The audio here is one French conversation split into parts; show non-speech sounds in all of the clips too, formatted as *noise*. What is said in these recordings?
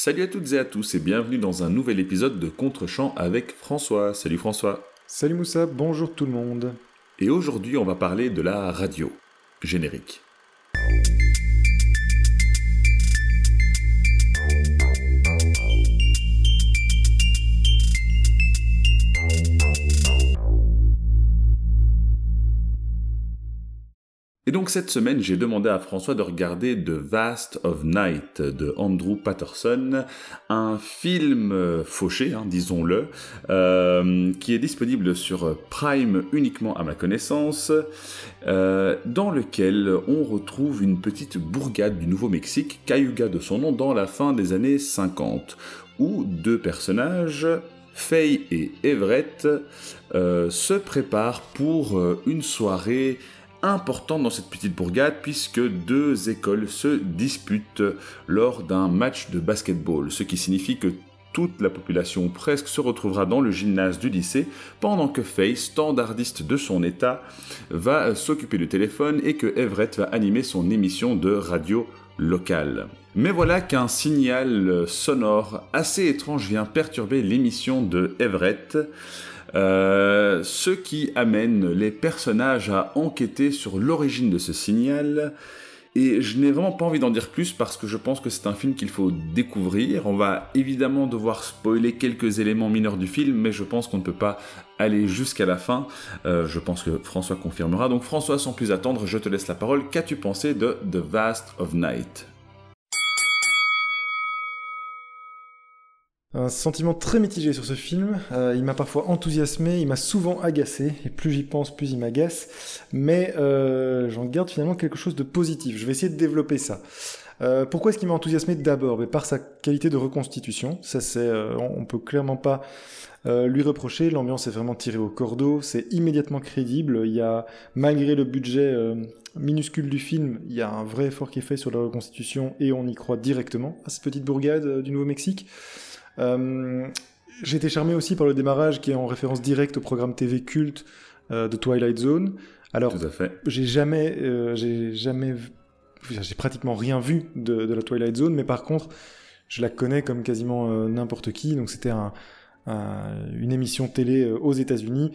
Salut à toutes et à tous et bienvenue dans un nouvel épisode de Contre-champ avec François. Salut François. Salut Moussa, bonjour tout le monde. Et aujourd'hui on va parler de la radio. Générique. Et donc cette semaine, j'ai demandé à François de regarder The Vast of Night de Andrew Patterson, un film euh, fauché, hein, disons-le, euh, qui est disponible sur Prime uniquement à ma connaissance, euh, dans lequel on retrouve une petite bourgade du Nouveau-Mexique, Cayuga de son nom, dans la fin des années 50, où deux personnages, Faye et Everett, se préparent pour une soirée important dans cette petite bourgade puisque deux écoles se disputent lors d'un match de basketball, ce qui signifie que toute la population presque se retrouvera dans le gymnase du lycée pendant que Faye, standardiste de son état, va s'occuper du téléphone et que Everett va animer son émission de radio locale. Mais voilà qu'un signal sonore assez étrange vient perturber l'émission de Everett. Euh, ce qui amène les personnages à enquêter sur l'origine de ce signal. Et je n'ai vraiment pas envie d'en dire plus parce que je pense que c'est un film qu'il faut découvrir. On va évidemment devoir spoiler quelques éléments mineurs du film, mais je pense qu'on ne peut pas aller jusqu'à la fin. Euh, je pense que François confirmera. Donc François, sans plus attendre, je te laisse la parole. Qu'as-tu pensé de The Vast of Night? Un sentiment très mitigé sur ce film. Euh, il m'a parfois enthousiasmé, il m'a souvent agacé, et plus j'y pense, plus il m'agace. Mais euh, j'en garde finalement quelque chose de positif. Je vais essayer de développer ça. Euh, pourquoi est-ce qu'il m'a enthousiasmé d'abord? Par sa qualité de reconstitution. Ça, c'est, on peut clairement pas lui reprocher. L'ambiance est vraiment tirée au cordeau. C'est immédiatement crédible. Il y a, malgré le budget minuscule du film, il y a un vrai effort qui est fait sur la reconstitution et on y croit directement à cette petite bourgade du Nouveau-Mexique. Euh, j'ai été charmé aussi par le démarrage qui est en référence directe au programme TV culte euh, de Twilight Zone. Alors, j'ai jamais, euh, j'ai jamais, j'ai pratiquement rien vu de, de, la Twilight Zone, mais par contre, je la connais comme quasiment n'importe qui. Donc, c'était un, une émission télé aux États-Unis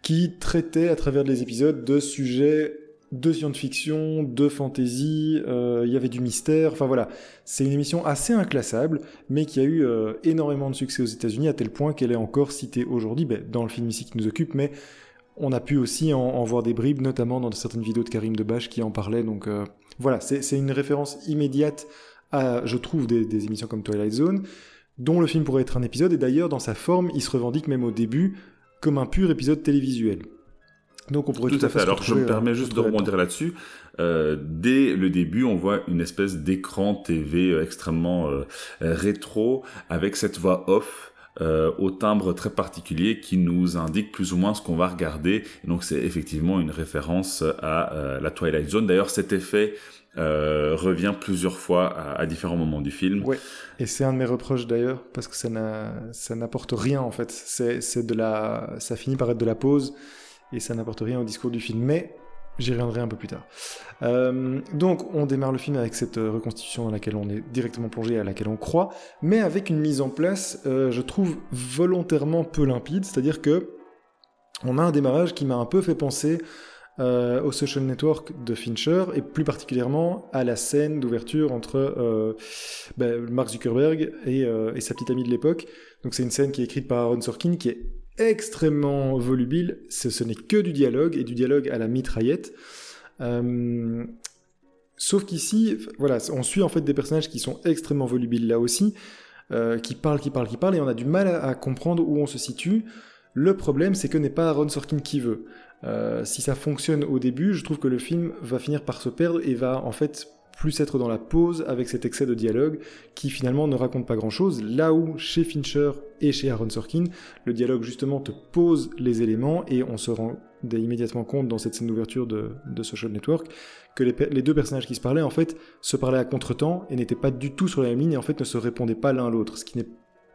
qui traitait à travers les épisodes de sujets de science-fiction, de fantasy, euh, il y avait du mystère, enfin voilà. C'est une émission assez inclassable, mais qui a eu euh, énormément de succès aux États-Unis, à tel point qu'elle est encore citée aujourd'hui, ben, dans le film ici qui nous occupe, mais on a pu aussi en, voir des bribes, notamment dans certaines vidéos de Karim Debache qui en parlait, donc euh, voilà, c'est une référence immédiate à, je trouve, des, des émissions comme Twilight Zone, dont le film pourrait être un épisode, et d'ailleurs, dans sa forme, il se revendique même au début comme un pur épisode télévisuel. Donc on pourrait tout, à fait. Alors je me permets euh, juste de rebondir là-dessus. Euh, dès le début, on voit une espèce d'écran TV euh, extrêmement euh, rétro avec cette voix off. Euh, au timbre très particulier qui nous indique plus ou moins ce qu'on va regarder. Et donc c'est effectivement une référence à la Twilight Zone. D'ailleurs cet effet euh, revient plusieurs fois à, à, différents moments du film. Oui, et c'est un de mes reproches d'ailleurs, parce que ça n'apporte rien en fait. C'est de la, ça finit par être de la pause et ça n'apporte rien au discours du film. Mais j'y reviendrai un peu plus tard. Euh, donc on démarre le film avec cette euh, reconstitution dans laquelle on est directement plongé, à laquelle on croit, mais avec une mise en place, euh, je trouve volontairement peu limpide, c'est-à-dire que on a un démarrage qui m'a un peu fait penser au social network de Fincher et plus particulièrement à la scène d'ouverture entre ben, Mark Zuckerberg et, et, sa petite amie de l'époque. Donc c'est une scène qui est écrite par Aaron Sorkin qui est extrêmement volubile. Ce, n'est que du dialogue et du dialogue à la mitraillette. Euh, sauf qu'ici, voilà, on suit en fait des personnages qui sont extrêmement volubiles là aussi, euh, qui parlent, qui parlent, qui parlent, et on a du mal à, comprendre où on se situe. Le problème, c'est que n'est pas Aaron Sorkin qui veut. Euh, si ça fonctionne au début, je trouve que le film va finir par se perdre et va en fait plus être dans la pause avec cet excès de dialogue qui finalement ne raconte pas grand chose. Là où chez Fincher et chez Aaron Sorkin, le dialogue justement te pose les éléments et on se rend immédiatement compte dans cette scène d'ouverture de, Social Network que les, deux personnages qui se parlaient en fait se parlaient à contre-temps et n'étaient pas du tout sur la même ligne et en fait ne se répondaient pas l'un l'autre. Ce qui n'est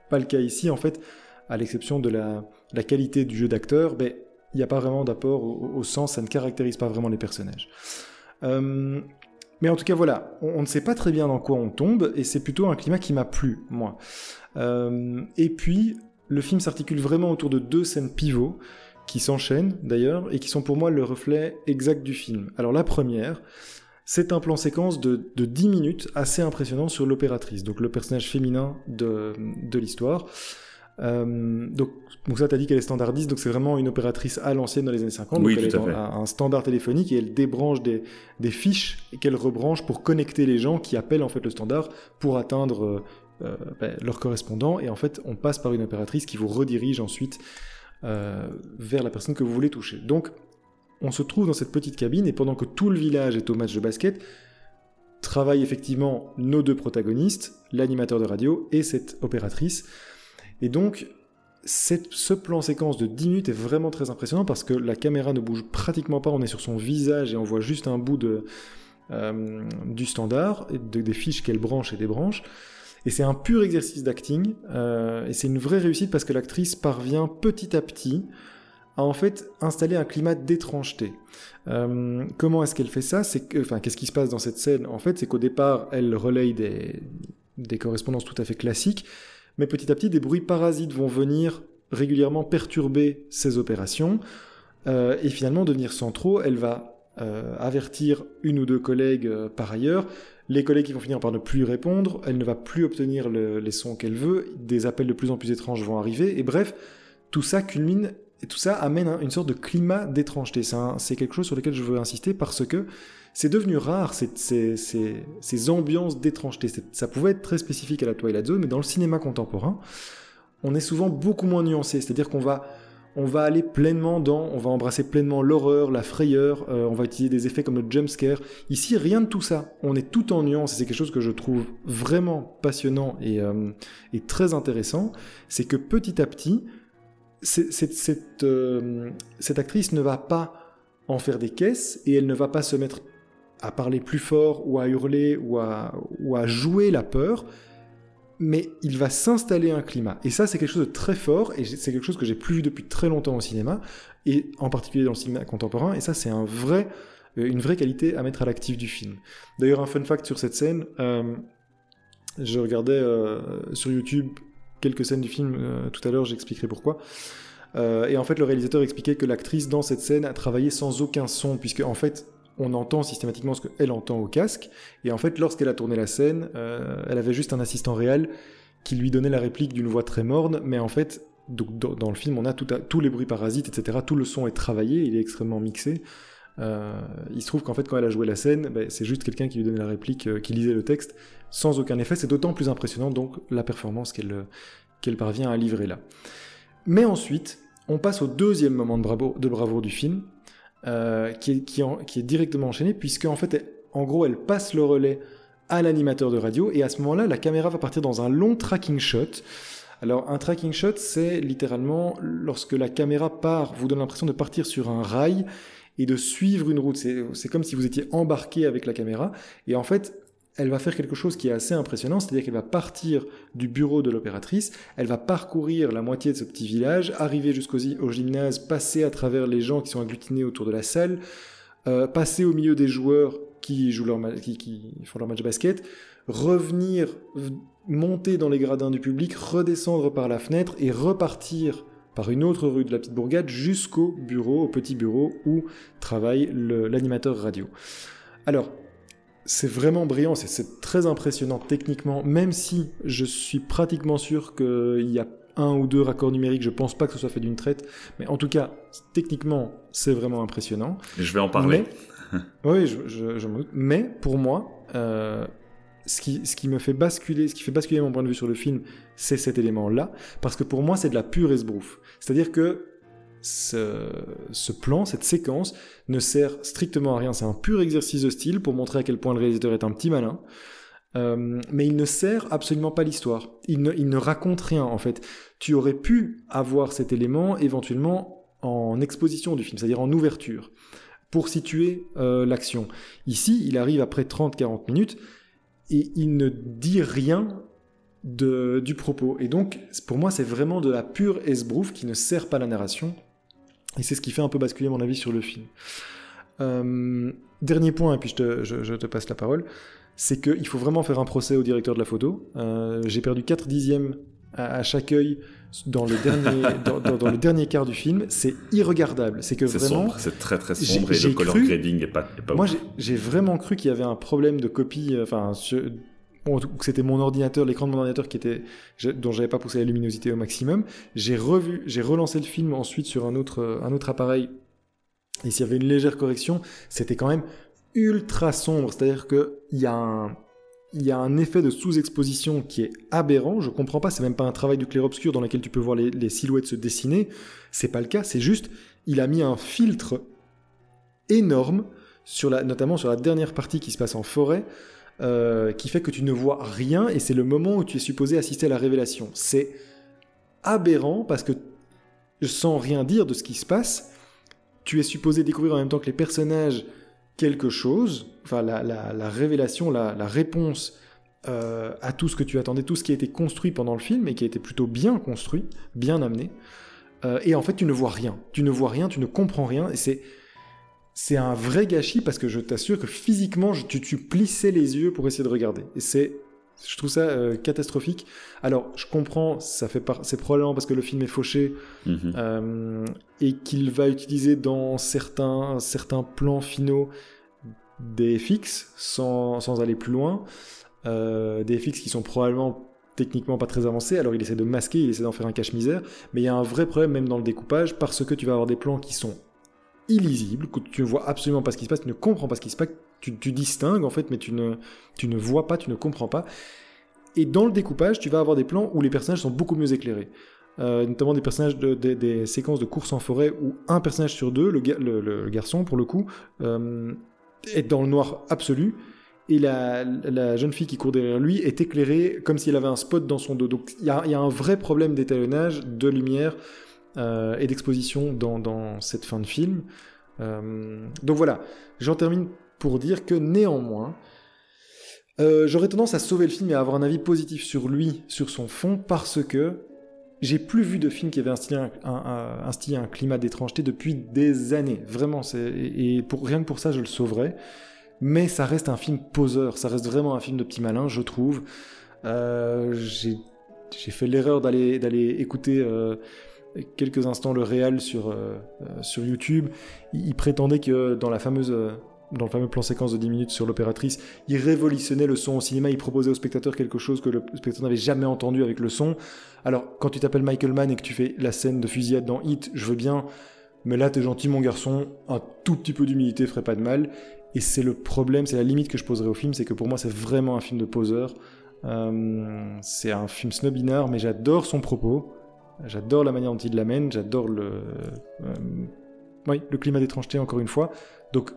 pas le cas ici en fait, à l'exception de la, qualité du jeu d'acteur, ben, il n'y a pas vraiment d'apport au, sens, ça ne caractérise pas vraiment les personnages. Euh, Mais en tout cas, voilà, on, ne sait pas très bien dans quoi on tombe, et c'est plutôt un climat qui m'a plu, moi. Euh, et puis, le film s'articule vraiment autour de deux scènes pivots, qui s'enchaînent d'ailleurs, et qui sont pour moi le reflet exact du film. Alors la première, c'est un plan séquence de, de 10 minutes assez impressionnant sur l'opératrice, donc le personnage féminin de, de l'histoire. Euh, donc, donc ça, t'as dit qu'elle est standardiste, donc c'est vraiment une opératrice à l'ancienne dans les années 50. Oui, donc elle tout est à fait. dans un, un standard téléphonique et elle débranche des, des fiches et qu'elle rebranche pour connecter les gens qui appellent en fait le standard pour atteindre euh, euh, ben, leur correspondant. Et en fait, on passe par une opératrice qui vous redirige ensuite euh, vers la personne que vous voulez toucher. Donc, on se trouve dans cette petite cabine et pendant que tout le village est au match de basket, travaillent effectivement nos deux protagonistes, l'animateur de radio et cette opératrice. Et donc, ce plan séquence de 10 minutes est vraiment très impressionnant parce que la caméra ne bouge pratiquement pas, on est sur son visage et on voit juste un bout de, euh, du standard, des fiches qu'elle branche et débranche. Et c'est un pur exercice d'acting, euh, et c'est une vraie réussite parce que l'actrice parvient petit à petit à en fait installer un climat d'étrangeté. Euh, comment est-ce qu'elle fait ça? Enfin, qu'est-ce qui se passe dans cette scène? En fait, c'est qu'au départ, elle relaye des correspondances tout à fait classiques, mais petit à petit, des bruits parasites vont venir régulièrement perturber ces opérations, euh, et finalement devenir centraux. Elle va euh, avertir une ou deux collègues euh, par ailleurs. Les collègues qui vont finir par ne plus répondre, elle ne va plus obtenir le- les sons qu'elle veut, des appels de plus en plus étranges vont arriver, et bref, tout ça culmine, et tout ça amène un- une sorte de climat d'étrangeté. C'est quelque chose sur lequel je veux insister parce que c'est devenu rare, ces, ces, ces, ces ambiances d'étrangeté. Ça pouvait être très spécifique à la Twilight Zone, mais dans le cinéma contemporain, on est souvent beaucoup moins nuancé. C'est-à-dire qu'on va, on va aller pleinement dans, on va embrasser pleinement l'horreur, la frayeur, euh, on va utiliser des effets comme le jump scare. Ici, rien de tout ça. On est tout en nuance et c'est quelque chose que je trouve vraiment passionnant et, euh, très intéressant. C'est que petit à petit, cette, euh, cette actrice ne va pas en faire des caisses et elle ne va pas se mettre à parler plus fort ou à hurler ou à, ou à jouer la peur, mais il va s'installer un climat. Et ça, c'est quelque chose de très fort, et c'est quelque chose que j'ai plus vu depuis très longtemps au cinéma, et en particulier dans le cinéma contemporain, et ça, c'est un vrai, euh, une vraie qualité à mettre à l'actif du film. D'ailleurs, un fun fact sur cette scène, euh, je regardais euh, sur YouTube quelques scènes du film tout à l'heure, j'expliquerai pourquoi. Et en fait, le réalisateur expliquait que l'actrice dans cette scène a travaillé sans aucun son, puisque en fait, on entend systématiquement ce qu'elle entend au casque. Et en fait, lorsqu'elle a tourné la scène, euh, elle avait juste un assistant réel qui lui donnait la réplique d'une voix très morne, mais en fait, dans, le film, on a tous les bruits parasites, etc. Tout le son est travaillé, il est extrêmement mixé. Euh, il se trouve qu'en fait, quand elle a joué la scène, ben, c'est juste quelqu'un qui lui donnait la réplique, euh, qui lisait le texte, sans aucun effet. C'est d'autant plus impressionnant, donc, la performance qu'elle parvient à livrer là. Mais ensuite, on passe au deuxième moment de bravoure du film, euh, qui, est, qui, est directement enchaîné, puisque en fait, en gros, elle passe le relais à l'animateur de radio, et à ce moment-là, la caméra va partir dans un long tracking shot. Alors, un tracking shot, c'est littéralement lorsque la caméra part, vous donne l'impression de partir sur un rail et de suivre une route. C'est comme si vous étiez embarqué avec la caméra, et en fait, elle va faire quelque chose qui est assez impressionnant, c'est-à-dire qu'elle va partir du bureau de l'opératrice, elle va parcourir la moitié de ce petit village, arriver jusqu'au gy- au gymnase, passer à travers les gens qui sont agglutinés autour de la salle, euh, passer au milieu des joueurs qui, jouent leur qui, qui font leur match basket, revenir, monter dans les gradins du public, redescendre par la fenêtre et repartir par une autre rue de la petite bourgade jusqu'au bureau, au petit bureau où travaille le- l'animateur radio. Alors, c'est vraiment brillant, c'est- très impressionnant techniquement, même si je suis pratiquement sûr qu'il y a un ou deux raccords numériques, je pense pas que ce soit fait d'une traite, mais en tout cas, techniquement, c'est vraiment impressionnant. Je vais en parler. Mais- oui, je, je, doute. Mais pour moi, euh, ce, qui, ce qui me fait basculer, ce qui fait basculer mon point de vue sur le film, c'est cet élément-là, parce que pour moi, c'est de la pure esbrouffe. C'est-à-dire que ce, plan, cette séquence, ne sert strictement à rien. C'est un pur exercice de style pour montrer à quel point le réalisateur est un petit malin. Euh, mais il ne sert absolument pas l'histoire. Il ne, raconte rien en fait. Tu aurais pu avoir cet élément éventuellement en exposition du film, c'est-à-dire en ouverture, pour situer euh, l'action. Ici, il arrive après 30-40 minutes et il ne dit rien du propos. Et donc, pour moi, c'est vraiment de la pure esbrouffe qui ne sert pas la narration. Et c'est ce qui fait un peu basculer mon avis sur le film. Euh, dernier point, et puis je te, je, te passe la parole, c'est qu'il faut vraiment faire un procès au directeur de la photo. Euh, j'ai perdu 4 dixièmes à, chaque œil dans le dernier, *laughs* dans, le dernier quart du film. C'est irregardable. C'est que vraiment. C'est très très sombre et le color grading est pas, pas Moi, j'ai vraiment cru qu'il y avait un problème de copie. Euh, c'était mon ordinateur, l'écran de mon ordinateur qui était, dont j'avais pas poussé la luminosité au maximum. J'ai revu, j'ai relancé le film ensuite sur un autre, un autre appareil et s'il y avait une légère correction, c'était quand même ultra sombre. C'est-à-dire qu'il y a un, il y a un effet de sous-exposition qui est aberrant. Je comprends pas, c'est même pas un travail du clair-obscur dans lequel tu peux voir les, silhouettes se dessiner. C'est pas le cas, c'est juste, il a mis un filtre énorme, sur la, notamment sur la dernière partie qui se passe en forêt, euh, qui fait que tu ne vois rien et c'est le moment où tu es supposé assister à la révélation. C'est aberrant parce que sans rien dire de ce qui se passe, tu es supposé découvrir en même temps que les personnages quelque chose, enfin la, révélation, la, réponse euh, à tout ce que tu attendais, tout ce qui a été construit pendant le film et qui a été plutôt bien construit, bien amené. Euh, et en fait, tu ne vois rien. Tu ne vois rien, tu ne comprends rien. Et c'est, c'est un vrai gâchis parce que je t'assure que physiquement, tu, tu plissais les yeux pour essayer de regarder. Et c'est je trouve ça euh, catastrophique. Alors, je comprends, ça fait c'est probablement parce que le film est fauché mhm. euh, et qu'il va utiliser dans certains, certains plans finaux des FX sans, sans aller plus loin. Euh, des FX qui sont probablement techniquement pas très avancés, alors il essaie de masquer, il essaie d'en faire un cache-misère, mais il y a un vrai problème même dans le découpage parce que tu vas avoir des plans qui sont illisibles, que tu ne vois absolument pas ce qui se passe, tu ne comprends pas ce qui se passe, tu, distingues en fait, mais tu ne, tu ne vois pas, tu ne comprends pas. Et dans le découpage, tu vas avoir des plans où les personnages sont beaucoup mieux éclairés. Euh, notamment des personnages de, des séquences de course en forêt où un personnage sur deux, le, garçon pour le coup, euh, est dans le noir absolu et la, jeune fille qui court derrière lui est éclairée comme s'il avait un spot dans son dos. Donc il y a, un vrai problème d'étalonnage, de lumière euh, et d'exposition dans, cette fin de film. donc voilà, j'en termine pour dire que néanmoins, euh, j'aurais tendance à sauver le film et à avoir un avis positif sur lui, sur son fond, parce que j'ai plus vu de film qui avait instillé un, un, un climat d'étrangeté depuis des années. Vraiment, et rien que pour ça, je le sauverais. Mais ça reste un film poseur, ça reste vraiment un film de petit malin, je trouve. Euh, j'ai fait l'erreur d'aller écouter euh, quelques instants le réel sur, sur YouTube. il, prétendait que dans la fameuse dans le fameux plan séquence de 10 minutes sur l'opératrice, il révolutionnait le son au cinéma, il proposait au spectateur quelque chose que le spectateur n'avait jamais entendu avec le son. Alors, quand tu t'appelles Michael Mann et que tu fais la scène de fusillade dans Hit, je veux bien, mais là t'es gentil mon garçon, un tout petit peu d'humilité ferait pas de mal. Et c'est le problème, c'est la limite que je poserais au film, c'est que pour moi c'est vraiment un film de poseur. Euh, c'est un film snobinard, mais j'adore son propos, j'adore la manière dont il l'amène, j'adore le, euh, oui, le climat d'étrangeté encore une fois. Donc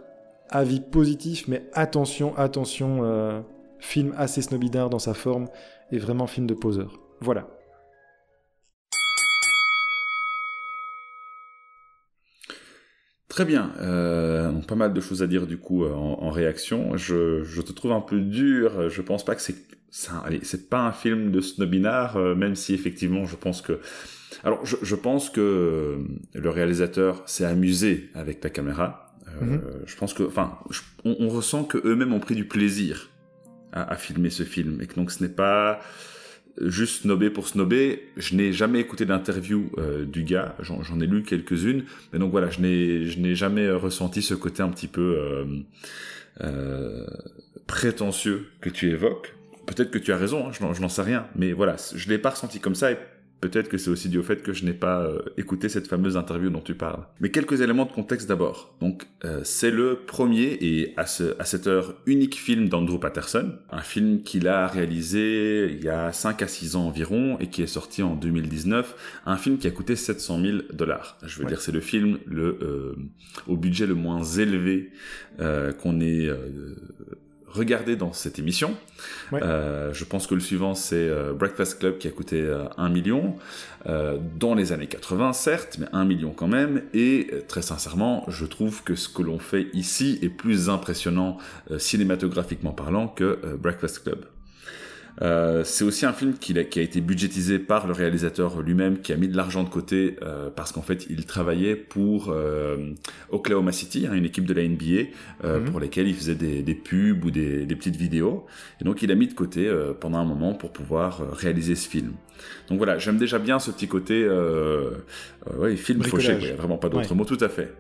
avis positif, mais attention, attention, euh, film assez snobidard dans sa forme et vraiment film de poseur. Voilà. Très bien, euh, pas mal de choses à dire du coup euh, en, réaction. Je, te trouve un peu dur. Je pense pas que c'est, c'est pas un film de snobinard, même si effectivement je pense que, alors je, je pense que le réalisateur s'est amusé avec la caméra. Mhm. Euh, je pense que, enfin, on, ressent que eux-mêmes ont pris du plaisir à, filmer ce film et que donc ce n'est pas juste snobé pour snobé. Je n'ai jamais écouté d'interview euh, du gars, j'en ai lu quelques-unes, mais donc voilà, je n'ai je n'ai jamais ressenti ce côté un petit peu euh, prétentieux que tu évoques. Peut-être que tu as raison, hein, je n'en sais rien, mais voilà, je l'ai pas ressenti comme ça et Peut-être que c'est aussi dû au fait que je n'ai pas euh, écouté cette fameuse interview dont tu parles. Mais quelques éléments de contexte d'abord. Donc, euh, c'est le premier et à, ce, à cette heure unique film d'Andrew Patterson, un film qu'il a réalisé il y a 5 à 6 ans environ et qui est sorti en 2019, un film qui a coûté 700 000 dollars. Je veux dire, c'est le film le euh, au budget le moins élevé qu'on ait regarder dans cette émission. Euh, je pense que le suivant, c'est euh, Breakfast Club qui a coûté euh, 1 million, euh, dans les années 80, certes, mais 1 million quand même. Et euh, très sincèrement, je trouve que ce que l'on fait ici est plus impressionnant cinématographiquement parlant que Breakfast Club. Euh, c'est aussi un film qui a, qui a, été budgétisé par le réalisateur lui-même, qui a mis de l'argent de côté euh, parce qu'en fait, il travaillait pour euh, Oklahoma City, hein, une équipe de la NBA, euh, mhm. pour lesquelles il faisait des, des pubs ou des, des, petites vidéos. Et donc, il a mis de côté euh, pendant un moment pour pouvoir réaliser ce film. Donc voilà, j'aime déjà bien ce petit côté ouais, film fauché, il n'y a vraiment pas d'autre ouais. mot, tout à fait.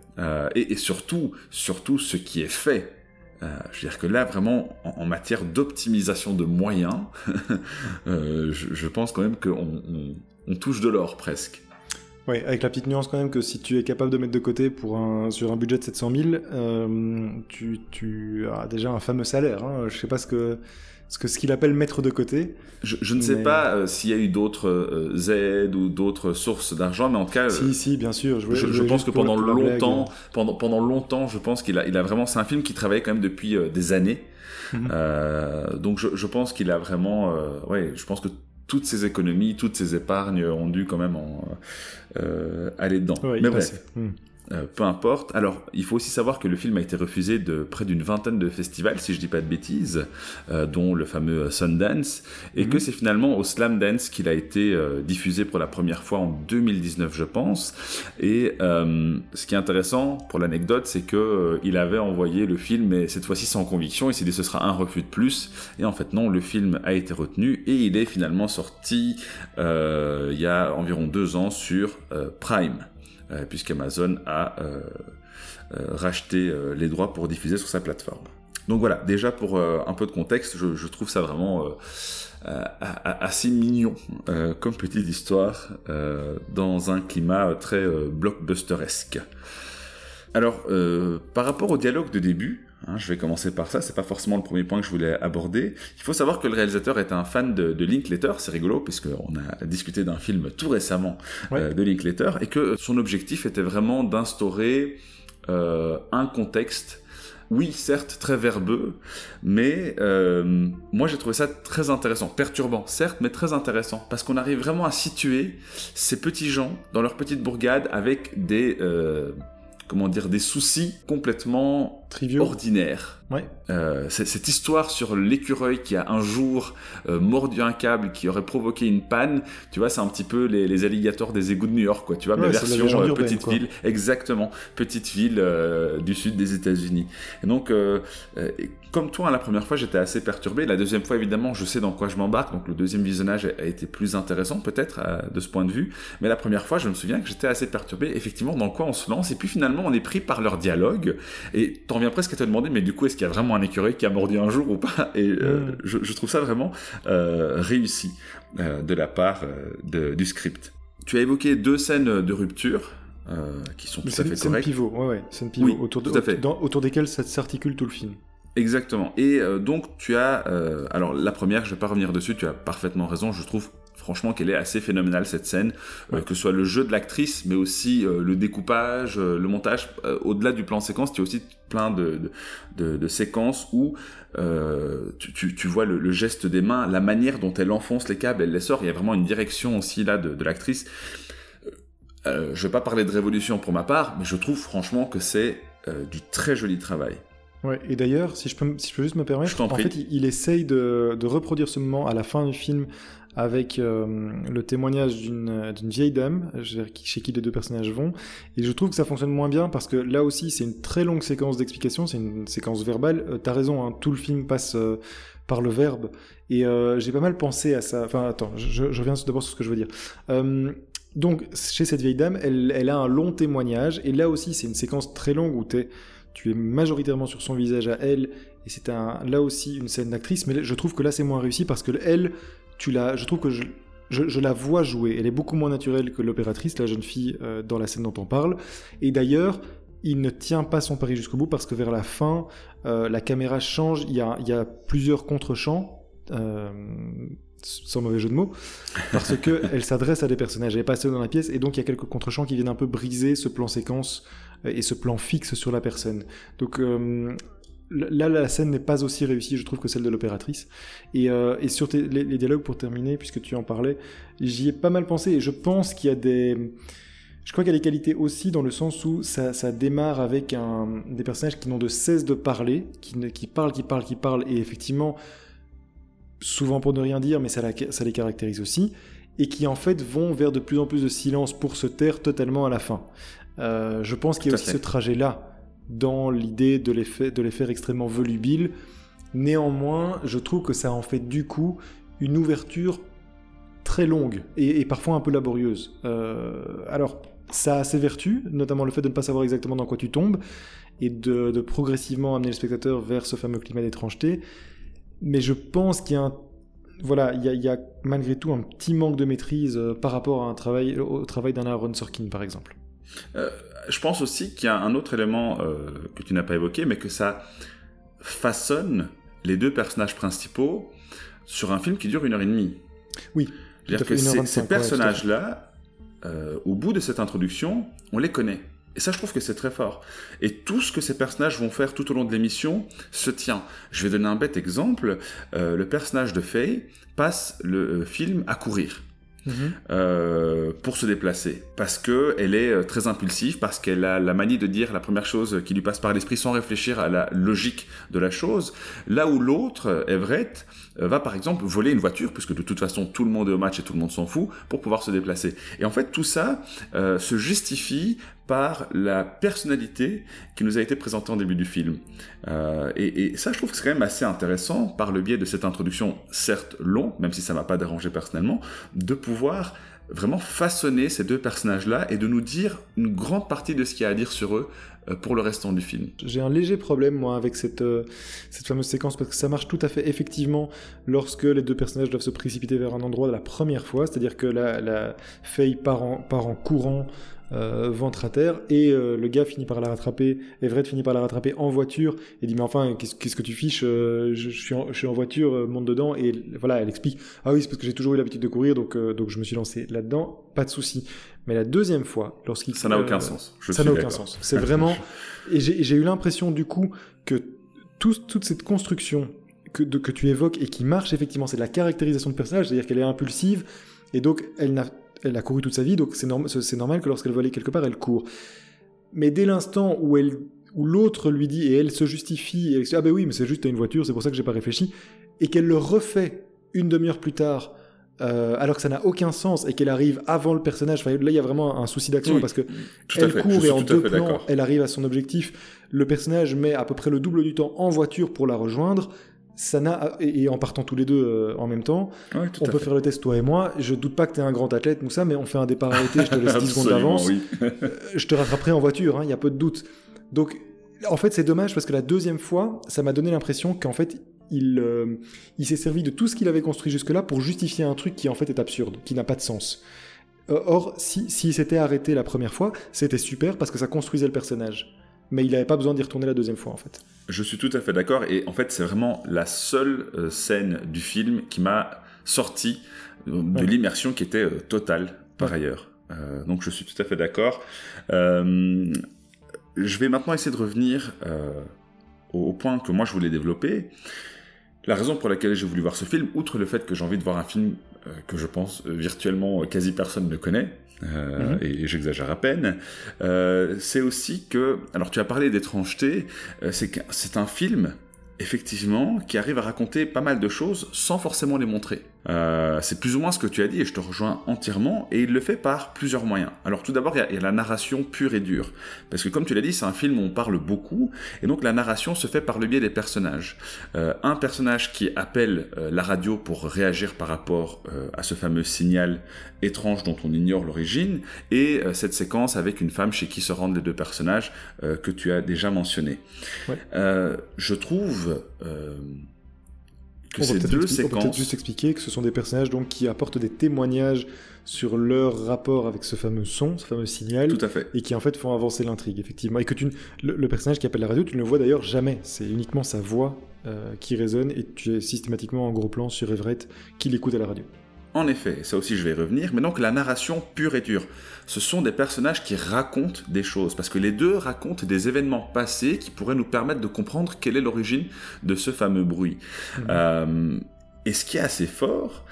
Et, et surtout, surtout ce qui est fait euh, je veux dire que là, vraiment, en, matière d'optimisation de moyens, *laughs* euh, je, pense quand même qu'on on, on touche de l'or presque. Oui, avec la petite nuance quand même que si tu es capable de mettre de côté pour un, sur un budget de 700 000, euh, tu, tu, as déjà un fameux salaire. Hein. Je sais pas ce que ce que ce qu'il appelle mettre de côté. Je, je ne mais... sais pas euh, s'il y a eu d'autres euh, aides ou d'autres sources d'argent, mais en tout cas, si euh, si bien sûr. Je, voulais, je, je pense que pendant longtemps, pendant pendant longtemps, je pense qu'il a il a vraiment c'est un film qui travaillait quand même depuis euh, des années. Mm -hmm. donc je, pense qu'il a vraiment ouais, je pense que toutes ces économies, toutes ces épargnes ont dû quand même en, aller dedans. Ouais, Mais bref. Euh, peu importe. Alors, il faut aussi savoir que le film a été refusé de près d'une vingtaine de festivals, si je dis pas de bêtises, euh, dont le fameux Sundance, et mmh. que c'est finalement au Slam Dance qu'il a été euh, diffusé pour la première fois en 2019, je pense. Et euh, ce qui est intéressant pour l'anecdote, c'est que euh, il avait envoyé le film, mais cette fois-ci sans conviction. Il s'est dit ce sera un refus de plus, et en fait non, le film a été retenu et il est finalement sorti euh, il y a environ deux ans sur Prime euh, puisqu'Amazon a euh, euh, racheté les droits pour diffuser sur sa plateforme. Donc voilà, déjà pour un peu de contexte, je trouve ça vraiment assez mignon comme petite histoire dans un climat très blockbusteresque. Alors, par rapport au dialogue de début, Hein, je vais commencer par ça, c'est pas forcément le premier point que je voulais aborder. Il faut savoir que le réalisateur est un fan de, de Linklater, c'est rigolo, puisqu'on a discuté d'un film tout récemment ouais. euh, de Linklater, et que son objectif était vraiment d'instaurer euh, un contexte oui, certes, très verbeux, mais euh, moi j'ai trouvé ça très intéressant, perturbant, certes, mais très intéressant, parce qu'on arrive vraiment à situer ces petits gens dans leur petite bourgade avec des, euh, comment dire, des soucis complètement Triviaux. ordinaires. Ouais. Euh, cette histoire sur l'écureuil qui a un jour euh, mordu un câble qui aurait provoqué une panne, tu vois, c'est un petit peu les, les, alligators des égouts de New York, quoi. Tu vois, ouais, mais version euh, petite ville, exactement, petite ville du sud des États-Unis. Et donc, comme toi, la première fois, j'étais assez perturbé. La deuxième fois, évidemment, je sais dans quoi je m'embarque. Donc, le deuxième visionnage a, été plus intéressant, peut-être, de ce point de vue. Mais la première fois, je me souviens que j'étais assez perturbé, effectivement, dans quoi on se lance. Et puis, finalement, on est pris par leur dialogue. Et t'en viens presque à te demander, mais du coup, est-ce qu'il y a vraiment un écureuil qui a mordu un jour ou pas *laughs* Et euh, mmh. je, je, trouve ça vraiment euh, réussi euh, de la part de, du script. Tu as évoqué deux scènes de rupture. qui sont tout à fait correctes. pivot, ouais, ouais, scène pivot oui, autour, de, tout à fait. Dans, autour desquelles s'articule tout le film. Exactement. Et donc tu as, alors la première, je vais pas revenir dessus, tu as parfaitement raison. Je trouve franchement qu'elle est assez phénoménale cette scène, ouais. euh, que ce soit le jeu de l'actrice, mais aussi euh, le découpage, euh, le montage. Au-delà du plan séquence, tu as aussi plein de, de, de, de séquences où tu, tu, tu, vois le, le, geste des mains, la manière dont elle enfonce les câbles, elle les sort. Il y a vraiment une direction aussi là de, de l'actrice. je vais pas parler de révolution pour ma part, mais je trouve franchement que c'est du très joli travail. Ouais, et d'ailleurs, si, je peux, si je peux juste me permettre, en, en fait, il, il essaye de, de, reproduire ce moment à la fin du film avec euh, le témoignage d'une vieille dame chez qui les deux personnages vont. Et je trouve que ça fonctionne moins bien parce que là aussi, c'est une très longue séquence d'explication, c'est une séquence verbale. Euh, T'as raison, hein, tout le film passe euh, par le verbe. Et j'ai pas mal pensé à ça. Enfin, attends, je, je reviens d'abord sur ce que je veux dire. Donc, chez cette vieille dame, elle, a un long témoignage. Et là aussi, c'est une séquence très longue où tu es majoritairement sur son visage à elle, et c'est là aussi une scène d'actrice, mais je trouve que là c'est moins réussi parce que elle, tu la, je trouve que je, je, je, la vois jouer, elle est beaucoup moins naturelle que l'opératrice, la jeune fille euh, dans la scène dont on parle, et d'ailleurs, il ne tient pas son pari jusqu'au bout parce que vers la fin, euh, la caméra change, il y a, il y a plusieurs contre-champs, euh, sans mauvais jeu de mots, *laughs* parce que elle s'adresse à des personnages, elle est passée dans la pièce, et donc il y a quelques contre-champs qui viennent un peu briser ce plan séquence et ce plan fixe sur la personne. Donc euh, là, la scène n'est pas aussi réussie, je trouve, que celle de l'opératrice. Et, euh, et, sur tes, les, les, dialogues, pour terminer, puisque tu en parlais, j'y ai pas mal pensé, et je pense qu'il y a des... Je crois qu'il y a des qualités aussi dans le sens où ça, ça démarre avec un, des personnages qui n'ont de cesse de parler, qui, qui parlent, qui parlent, qui parlent, et effectivement, souvent pour ne rien dire, mais ça, ça les caractérise aussi, et qui en fait vont vers de plus en plus de silence pour se taire totalement à la fin. Euh, je pense qu'il y a aussi ce trajet-là dans l'idée de les, faire extrêmement volubiles. Néanmoins, je trouve que ça en fait du coup une ouverture très longue et, parfois un peu laborieuse. Euh, alors, ça a ses vertus, notamment le fait de ne pas savoir exactement dans quoi tu tombes et de, progressivement amener le spectateur vers ce fameux climat d'étrangeté. Mais je pense qu'il y a voilà, il y, a, malgré tout un petit manque de maîtrise euh, par rapport au travail d'un Aaron Sorkin, par exemple. Euh, je pense aussi qu'il y a un autre élément que tu n'as pas évoqué, mais que ça façonne les deux personnages principaux sur un film qui dure une heure et demie. Oui. C'est-à-dire que ces, personnages-là, euh, au bout de cette introduction, on les connaît. Et ça, je trouve que c'est très fort. Et tout ce que ces personnages vont faire tout au long de l'émission se tient. Je vais donner un bête exemple. Euh, le personnage de Faye passe le euh, film à courir. Euh, pour se déplacer. Parce que elle est euh, très impulsive, parce qu'elle a la manie de dire la première chose qui lui passe par l'esprit sans réfléchir à la logique de la chose. Là où l'autre, Everett, euh, va par exemple voler une voiture, puisque de toute façon tout le monde est au match et tout le monde s'en fout, pour pouvoir se déplacer. Et en fait tout ça se justifie par la personnalité qui nous a été présentée en début du film. Euh, et, ça, je trouve que c'est quand même assez intéressant, par le biais de cette introduction, certes long, même si ça m'a pas dérangé personnellement, de pouvoir vraiment façonner ces deux personnages-là et de nous dire une grande partie de ce qu'il y a à dire sur eux euh, pour le restant du film. J'ai un léger problème moi avec cette, euh, cette fameuse séquence parce que ça marche tout à fait effectivement lorsque les deux personnages doivent se précipiter vers un endroit la première fois, c'est-à-dire que la, la part en courant euh, ventre à terre, et euh, le gars finit par la rattraper, Everett finit par la rattraper en voiture, et dit mais enfin qu'est-ce que tu fiches, euh, je, suis en, je suis en voiture, monte dedans, et voilà, elle explique, ah oui c'est parce que j'ai toujours eu l'habitude de courir, donc, donc je me suis lancé là-dedans, pas de souci. Mais la deuxième fois, lorsqu'il... Ça n'a aucun sens. ça n'a aucun sens. C'est vraiment... Et j'ai eu l'impression du coup que toute cette construction que, de, que tu évoques et qui marche effectivement, c'est la caractérisation de personnage, c'est-à-dire qu'elle est impulsive, et donc elle n'a elle a couru toute sa vie, donc c'est normal que lorsqu'elle veut aller quelque part, elle court. Mais dès l'instant où elle où l'autre lui dit et elle se justifie et elle dit ah ben oui mais c'est juste une voiture c'est pour ça que j'ai pas réfléchi et qu'elle le refait une demi-heure plus tard euh, alors que ça n'a aucun sens et qu'elle arrive avant le personnage. là, il y a vraiment un souci d'action parce que elle court et en deux plans, elle arrive à son objectif. Le personnage met à peu près le double du temps en voiture pour la rejoindre ça et en partant tous les deux euh, en même temps, on peut faire le test toi et moi. Je doute pas que tu es un grand athlète, tout ça, mais on fait un départ arrêté, je te laisse *laughs* 10 secondes d'avance. Euh, je te rattraperai en voiture, il hein, y a peu de doute. Donc en fait, c'est dommage parce que la deuxième fois, ça m'a donné l'impression qu'en fait, il, euh, il s'est servi de tout ce qu'il avait construit jusque-là pour justifier un truc qui en fait est absurde, qui n'a pas de sens. Or, s'il si, s'était arrêté la première fois, c'était super parce que ça construisait le personnage mais il n'avait pas besoin d'y retourner la deuxième fois en fait. Je suis tout à fait d'accord et en fait c'est vraiment la seule euh, scène du film qui m'a sorti euh, de l'immersion qui était euh, totale par ailleurs. donc je suis tout à fait d'accord. je vais maintenant essayer de revenir au, point que moi je voulais développer. La raison pour laquelle j'ai voulu voir ce film, outre le fait que j'ai envie de voir un film que je pense virtuellement quasi personne ne connaît, euh, mhm. et, j'exagère à peine, euh, c'est aussi que, alors tu as parlé d'étrangeté, euh, c'est un film effectivement, qui arrive à raconter pas mal de choses sans forcément les montrer. Euh, c'est plus ou moins ce que tu as dit et je te rejoins entièrement et il le fait par plusieurs moyens. Alors tout d'abord il y, a la narration pure et dure parce que comme tu l'as dit c'est un film où on parle beaucoup et donc la narration se fait par le biais des personnages. Euh, un personnage qui appelle euh, la radio pour réagir par rapport à ce fameux signal étrange dont on ignore l'origine et cette séquence avec une femme chez qui se rendent les deux personnages que tu as déjà mentionné. je trouve que ces deux séquences... On peut peut-être juste expliquer que ce sont des personnages donc qui apportent des témoignages sur leur rapport avec ce fameux son, ce fameux signal. Tout à fait. Et qui en fait font avancer l'intrigue, effectivement. Et que tu, le, personnage qui appelle la radio, tu ne le vois d'ailleurs jamais. C'est uniquement sa voix euh, qui résonne et tu es systématiquement en gros plan sur Everett qui l'écoute à la radio. En effet, ça aussi je vais y revenir, mais donc la narration pure et dure. Ce sont des personnages qui racontent des choses, parce que les deux racontent des événements passés qui pourraient nous permettre de comprendre quelle est l'origine de ce fameux bruit. Mhm. Euh, et ce qui est assez fort,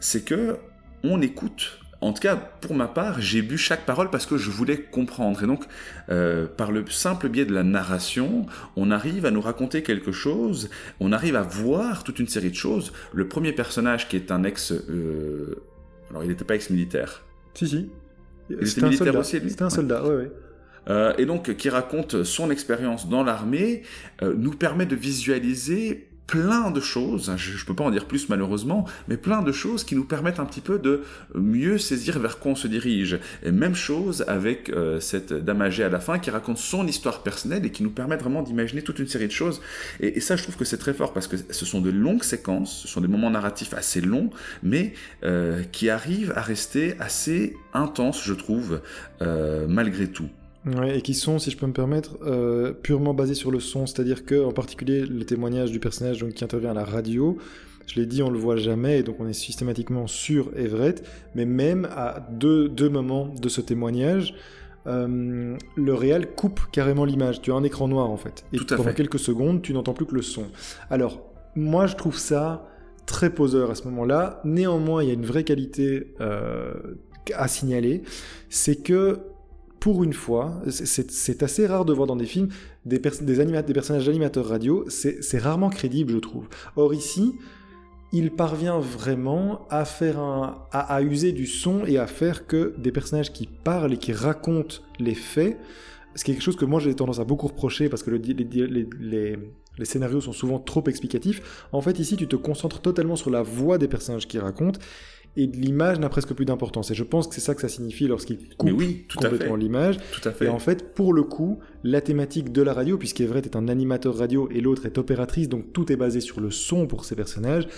c'est que on écoute en tout cas, pour ma part, j'ai bu chaque parole parce que je voulais comprendre. Et donc, euh, par le simple biais de la narration, on arrive à nous raconter quelque chose, on arrive à voir toute une série de choses. Le premier personnage qui est un ex... Euh, alors, il n'était pas ex-militaire. Si, si. Il était militaire aussi, C'était un soldat, oui, oui. Euh, et donc qui raconte son expérience dans l'armée, nous permet de visualiser plein de choses, je ne peux pas en dire plus malheureusement, mais plein de choses qui nous permettent un petit peu de mieux saisir vers quoi on se dirige. Et même chose avec euh, cette dame à la fin qui raconte son histoire personnelle et qui nous permet vraiment d'imaginer toute une série de choses. Et, ça, je trouve que c'est très fort parce que ce sont de longues séquences, ce sont des moments narratifs assez longs, mais euh, qui arrivent à rester assez intenses, je trouve, euh, malgré tout et qui sont, si je peux me permettre, euh, purement basés sur le son, c'est-à-dire que, en particulier, le témoignage du personnage donc, qui intervient à la radio, je l'ai dit, on le voit jamais, et donc on est systématiquement sur Everett, mais même à deux, deux moments de ce témoignage, euh, le réel coupe carrément l'image. Tu as un écran noir en fait, et pendant quelques secondes, tu n'entends plus que le son. Alors, moi, je trouve ça très poseur à ce moment-là. Néanmoins, il y a une vraie qualité euh, à signaler, c'est que pour une fois, c'est assez rare de voir dans des films des, des, des personnages d'animateurs radio, c'est rarement crédible, je trouve. Or ici, il parvient vraiment à faire un, à, user du son et à faire que des personnages qui parlent et qui racontent les faits, ce qui est quelque chose que moi j'ai tendance à beaucoup reprocher parce que les, scénarios sont souvent trop explicatifs. En fait, ici, tu te concentres totalement sur la voix des personnages qui racontent et l'image n'a presque plus d'importance. Et je pense que c'est ça que ça signifie lorsqu'il coupe oui, tout complètement l'image. Tout à fait. Et en fait, pour le coup, la thématique de la radio, puisqu'Everett est un animateur radio et l'autre est opératrice, donc tout est basé sur le son pour ces personnages,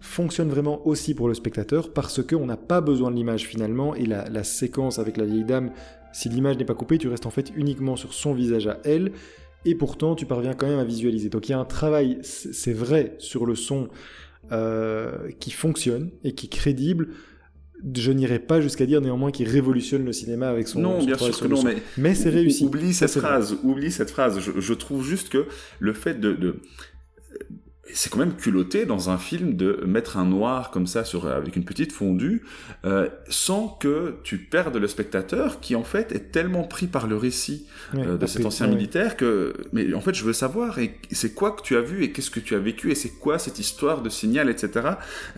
fonctionne vraiment aussi pour le spectateur parce qu'on n'a pas besoin de l'image finalement et la, la séquence avec la vieille dame, si l'image n'est pas coupée, tu restes en fait uniquement sur son visage à elle et pourtant tu parviens quand même à visualiser. Donc il y a un travail, c'est vrai, sur le son euh, qui fonctionne et qui est crédible. Je n'irai pas jusqu'à dire néanmoins qu'il révolutionne le cinéma avec son. Non, bien sûr que non, mais, mais c'est réussi. Oublie cette phrase. Oublie cette phrase. Je, trouve juste que le fait de c'est quand même culotté dans un film de mettre un noir comme ça sur avec une petite fondue euh, sans que tu perdes le spectateur qui en fait est tellement pris par le récit euh, de cet ancien militaire que mais en fait je veux savoir et c'est quoi que tu as vu et qu'est-ce que tu as vécu et c'est quoi cette histoire de signal etc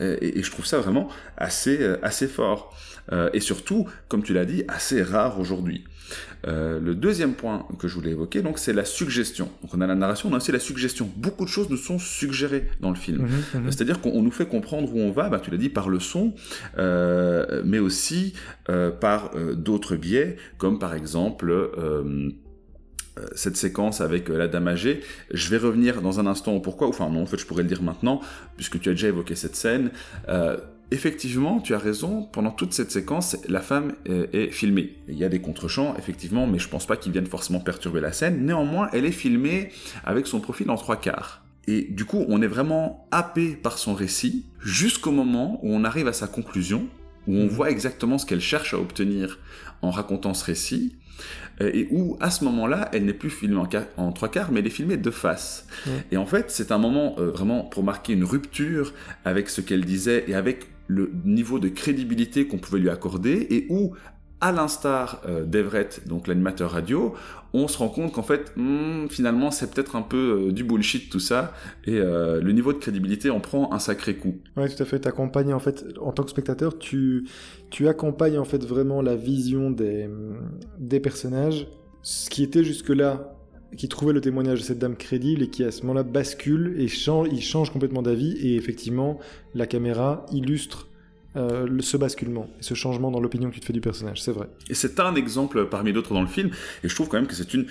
et, et, je trouve ça vraiment assez euh, assez fort euh, et surtout comme tu l'as dit assez rare aujourd'hui euh, le deuxième point que je voulais évoquer, donc, c'est la suggestion. Donc, on a la narration, on a aussi la suggestion. Beaucoup de choses nous sont suggérées dans le film. Mhm, mhm. C'est-à-dire qu'on nous fait comprendre où on va, bah, tu l'as dit, par le son, euh, mais aussi par d'autres biais, comme par exemple cette séquence avec la dame âgée. Je vais revenir dans un instant au pourquoi, enfin non, en fait je pourrais le dire maintenant, puisque tu as déjà évoqué cette scène effectivement, tu as raison, pendant toute cette séquence, la femme est, filmée. Il y a des contre-champs, effectivement, mais je pense pas qu'ils viennent forcément perturber la scène. Néanmoins, elle est filmée avec son profil en trois quarts. Et du coup, on est vraiment happé par son récit jusqu'au moment où on arrive à sa conclusion, où on voit exactement ce qu'elle cherche à obtenir en racontant ce récit, euh, et où à ce moment-là, elle n'est plus filmée en, trois quarts, mais elle est filmée de face. Et en fait, c'est un moment euh, vraiment pour marquer une rupture avec ce qu'elle disait et avec le niveau de crédibilité qu'on pouvait lui accorder et où, à l'instar euh, d'Everett, donc l'animateur radio, on se rend compte qu'en fait, hmm, finalement, c'est peut-être un peu euh, du bullshit tout ça, et euh, le niveau de crédibilité en prend un sacré coup. Oui, tout à fait. T'accompagnes en fait, en tant que spectateur, tu, tu accompagnes en fait vraiment la vision des, des personnages. Ce qui était jusque-là qui trouvait le témoignage de cette dame crédible et qui à ce moment-là bascule et change, il change complètement d'avis et effectivement la caméra illustre euh, ce basculement ce changement dans l'opinion que tu te fais du personnage, c'est vrai. Et c'est un exemple parmi d'autres dans le film et je trouve quand même que c'est une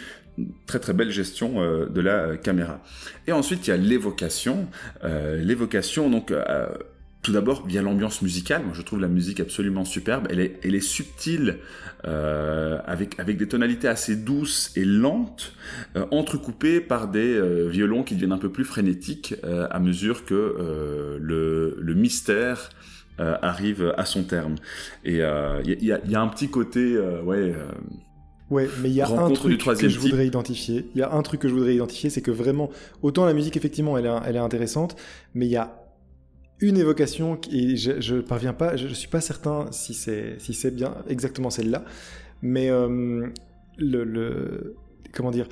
très très belle gestion euh, de la euh, caméra. Et ensuite il y a l'évocation, l'évocation donc tout d'abord, via l'ambiance musicale, moi je trouve la musique absolument superbe. Elle est, elle est subtile, euh, avec, avec des tonalités assez douces et lentes, euh, entrecoupées par des euh, violons qui deviennent un peu plus frénétiques à mesure que le, le, mystère arrive à son terme. Et il y, y, a un petit côté, ouais. Ouais, mais il y a un truc que je voudrais identifier. Il y a un truc que je voudrais identifier, c'est que vraiment, autant la musique effectivement, elle est, elle est intéressante, mais il y a une évocation et je, ne parviens pas, je, suis pas certain si c'est si c'est bien exactement celle-là, mais euh, le, comment dire,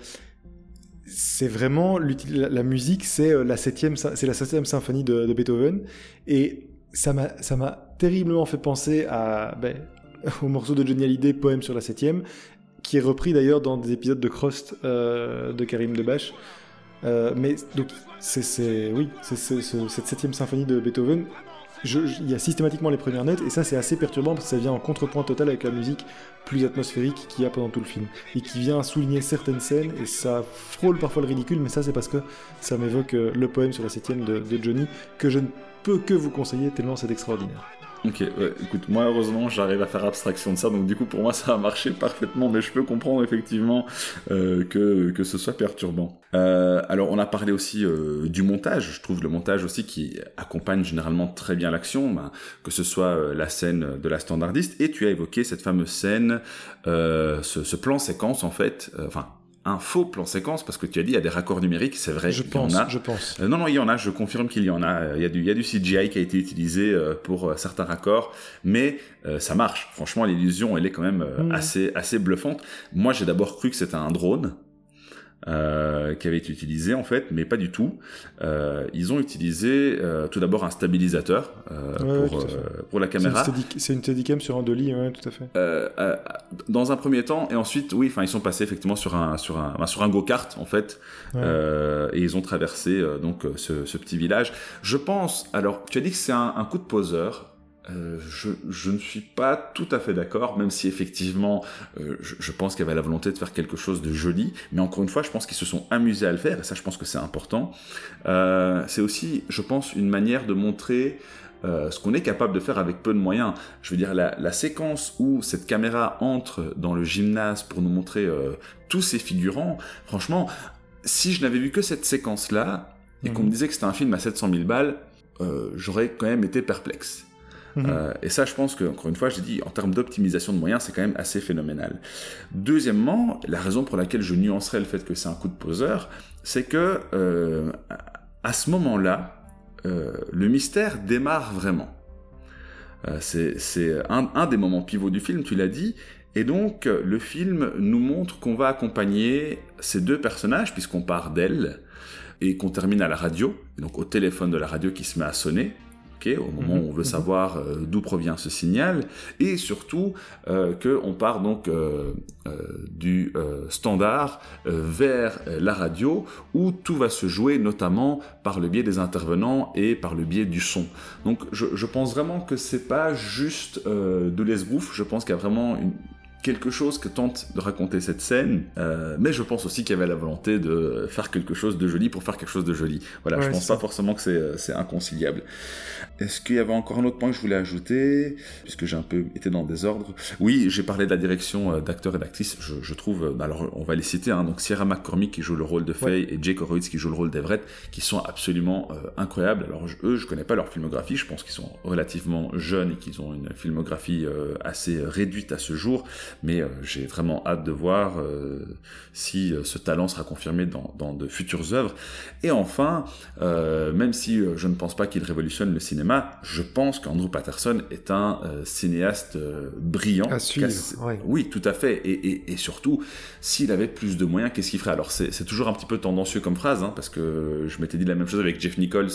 c'est vraiment la, la, musique, c'est euh, la septième, c'est la septième symphonie de, Beethoven et ça m'a ça m'a terriblement fait penser à ben, au morceau de Johnny Hallyday, Poème sur la septième, qui est repris d'ailleurs dans des épisodes de Crost euh, de Karim Debache. Euh, mais donc, c'est, oui, c'est, cette septième symphonie de Beethoven. il y a systématiquement les premières notes, et ça c'est assez perturbant parce que ça vient en contrepoint total avec la musique plus atmosphérique qu'il y a pendant tout le film, et qui vient souligner certaines scènes, et ça frôle parfois le ridicule, mais ça c'est parce que ça m'évoque euh, le poème sur la septième de, de Johnny, que je ne peux que vous conseiller tellement c'est extraordinaire. Ok, écoute, moi heureusement j'arrive à faire abstraction de ça, donc du coup pour moi ça a marché *laughs* parfaitement, mais je peux comprendre effectivement euh, que, que ce soit perturbant. Euh, alors on a parlé aussi euh, du montage, je trouve le montage aussi qui accompagne généralement très bien l'action, ben, que ce soit la scène de la standardiste, et tu as évoqué cette fameuse scène, ce, ce, plan séquence en fait, enfin un faux plan séquence parce que tu as dit il y a des raccords numériques, c'est vrai. Je pense. Je pense. Euh, non, non, il y en a. Je confirme qu'il y en a. Il y a du, il y a du CGI qui a été utilisé euh, pour euh, certains raccords, mais ça marche. Franchement, l'illusion, elle est quand même mm. assez, assez bluffante. Moi, j'ai d'abord cru que c'était un drone. Euh, qui avait été utilisé en fait, mais pas du tout. Euh, ils ont utilisé euh, tout d'abord un stabilisateur pour, pour la caméra. C'est une steadicam sur un dolly, ouais, tout à fait. dans un premier temps, et ensuite, oui, enfin, ils sont passés effectivement sur un sur un sur un go kart en fait, et ils ont traversé donc ce, ce, petit village. Je pense. Alors, tu as dit que c'est un, un coup de poseur. Euh, je, je, ne suis pas tout à fait d'accord, même si effectivement, euh, je, je, pense qu'il y avait la volonté de faire quelque chose de joli, mais encore une fois, je pense qu'ils se sont amusés à le faire, et ça, je pense que c'est important. Euh, c'est aussi, je pense, une manière de montrer ce qu'on est capable de faire avec peu de moyens. Je veux dire, la, la, séquence où cette caméra entre dans le gymnase pour nous montrer tous ces figurants, franchement, si je n'avais vu que cette séquence-là, et qu'on me mhm. disait que c'était un film à 700 000 balles, j'aurais quand même été perplexe. Mhm. Euh, et ça, je pense que, encore une fois, j'ai dit, en termes d'optimisation de moyens, c'est quand même assez phénoménal. Deuxièmement, la raison pour laquelle je nuancerais le fait que c'est un coup de poseur, c'est que euh, à ce moment-là, euh, le mystère démarre vraiment. c'est un, un, des moments pivots du film, tu l'as dit, et donc le film nous montre qu'on va accompagner ces deux personnages, puisqu'on part d'elle, et qu'on termine à la radio, donc au téléphone de la radio qui se met à sonner, au moment où on veut mhm. savoir euh, d'où provient ce signal, et surtout euh, qu'on part donc euh, du standard vers la radio, où tout va se jouer notamment par le biais des intervenants et par le biais du son. Donc je, je pense vraiment que c'est pas juste de l'esbrouf, je pense qu'il y a vraiment une, quelque chose que tente de raconter cette scène, euh, mais je pense aussi qu'il y avait la volonté de faire quelque chose de joli pour faire quelque chose de joli. Voilà, je pense pas forcément que euh, c'est inconciliable. Est-ce qu'il y avait encore un autre point que je voulais ajouter, puisque j'ai un peu été dans le désordre? Oui, j'ai parlé de la direction euh, d'acteurs et d'actrices. Je, je, trouve, bah alors on va les citer, hein, donc Sierra McCormick qui joue le rôle de Faye et Jake Horowitz qui joue le rôle d'Everett, qui sont absolument incroyables. Alors eux, je connais pas leur filmographie, je pense qu'ils sont relativement jeunes et qu'ils ont une filmographie assez réduite à ce jour mais euh, j'ai vraiment hâte de voir euh, si euh, ce talent sera confirmé dans, dans, de futures œuvres. Et enfin, même si je ne pense pas qu'il révolutionne le cinéma, je pense qu'Andrew Patterson est un cinéaste brillant. À suivre, Oui, tout à fait. Et, et, et surtout, s'il avait plus de moyens, qu'est-ce qu'il ferait? Alors c'est toujours un petit peu tendancieux comme phrase, hein, parce que je m'étais dit la même chose avec Jeff Nichols,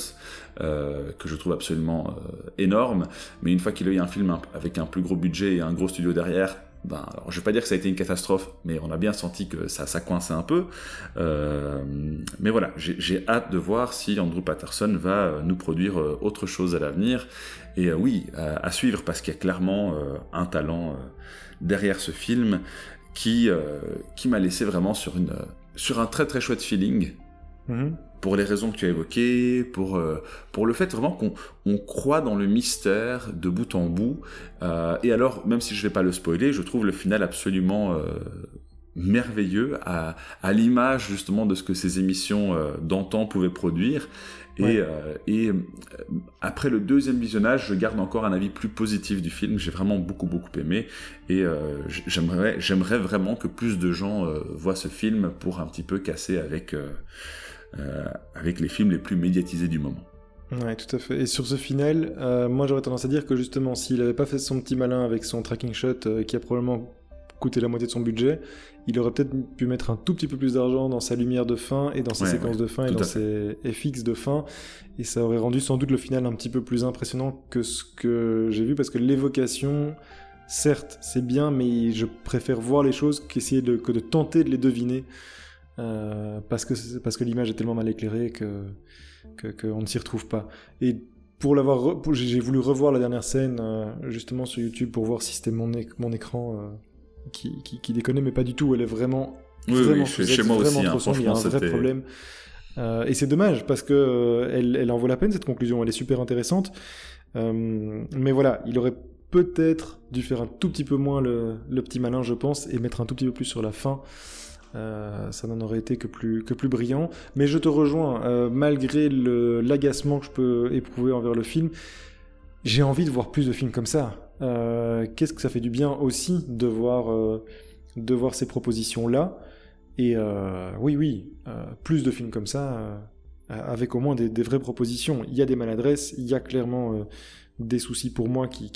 euh, que je trouve absolument énorme. Mais une fois qu'il a eu un film avec un plus gros budget et un gros studio derrière, ben, alors, je vais pas dire que ça a été une catastrophe, mais on a bien senti que ça, ça coinçait un peu. Euh, mais voilà, j'ai hâte de voir si Andrew Patterson va euh, nous produire euh, autre chose à l'avenir. Et oui, à, suivre, parce qu'il y a clairement un talent derrière ce film qui, qui m'a laissé vraiment sur, une, sur un très très chouette feeling. Mm-hmm pour les raisons que tu as évoquées, pour, euh, pour le fait vraiment qu'on on croit dans le mystère de bout en bout. Euh, et alors, même si je ne vais pas le spoiler, je trouve le final absolument euh, merveilleux, à, à l'image justement de ce que ces émissions d'antan pouvaient produire. Et, euh, et après le deuxième visionnage, je garde encore un avis plus positif du film. J'ai vraiment beaucoup beaucoup aimé et j'aimerais j'aimerais vraiment que plus de gens voient ce film pour un petit peu casser avec avec les films les plus médiatisés du moment. Ouais, tout à fait. Et sur ce final, euh, moi j'aurais tendance à dire que justement, s'il avait pas fait son petit malin avec son tracking shot, euh, qui a probablement coûté la moitié de son budget, il aurait peut-être pu mettre un tout petit peu plus d'argent dans sa lumière de fin et dans ses Ouais, séquences ouais, de fin et dans ses FX de fin. Et ça aurait rendu sans doute le final un petit peu plus impressionnant que ce que j'ai vu parce que l'évocation, certes, c'est bien, mais je préfère voir les choses qu'essayer de, que de tenter de les deviner. Euh, parce que, parce que l'image est tellement mal éclairée que que- qu'on ne s'y retrouve pas. Et pour l'avoir, j'ai voulu revoir la dernière scène euh, justement sur YouTube pour voir si c'était mon, mon écran euh, qui, qui, qui déconnait, mais pas du tout. Elle est vraiment, Oui, oui, vraiment chez, sous-ex, chez moi vraiment aussi. hein, il y a un vrai problème. Et c'est dommage parce que elle, elle en vaut la peine cette conclusion. Elle est super intéressante. Mais voilà, il aurait peut-être dû faire un tout petit peu moins le, le petit malin, je pense, et mettre un tout petit peu plus sur la fin. Euh, ça n'en aurait été que plus, que plus brillant. Mais je te rejoins, euh, malgré l'agacement que je peux éprouver envers le film, j'ai envie de voir plus de films comme ça. Euh, Qu'est-ce que ça fait du bien aussi de voir, de voir ces propositions-là. Et oui, oui, plus de films comme ça, avec au moins des, vraies propositions. Il y a des maladresses, il y a clairement des soucis pour moi qui,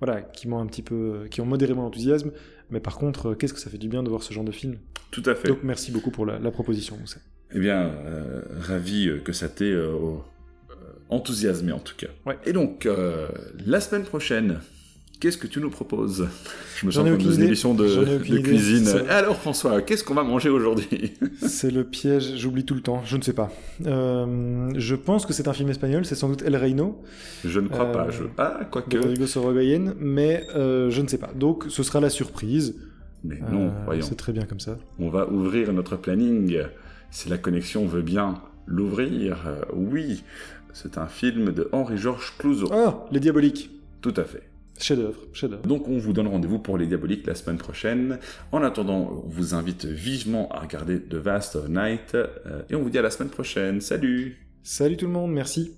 voilà, qui m'ont un petit peu, qui ont modéré mon enthousiasme. Mais par contre, euh, qu'est-ce que ça fait du bien de voir ce genre de film. Tout à fait. Donc merci beaucoup pour la, la proposition, Moussa. Eh bien, euh, ravi euh, que ça t'ait euh, enthousiasmé en tout cas. Ouais. Et donc, euh, la semaine prochaine, qu'est-ce que tu nous proposes Je me sens comme dans une émission de, cuisine. Alors François, qu'est-ce qu'on va manger aujourd'hui *laughs* C'est le piège, j'oublie tout le temps, je ne sais pas. Euh, je pense que c'est un film espagnol, c'est sans doute El Reino Je ne crois Euh, pas. Je... Ah, quoique. Rodrigo Sorogoyen, mais euh, je ne sais pas. Donc ce sera la surprise. Mais non, voyons. C'est très bien comme ça. On va ouvrir notre planning. Si la connexion veut bien l'ouvrir, oui. C'est un film de Henri-Georges Clouzot. Ah, Les Diaboliques. Tout à fait. Chef-d'œuvre, chef-d'œuvre. Donc on vous donne rendez-vous pour les Diaboliques la semaine prochaine. En attendant, on vous invite vivement à regarder The Vast of Night. euh, et on vous dit à la semaine prochaine. Salut Salut tout le monde, merci.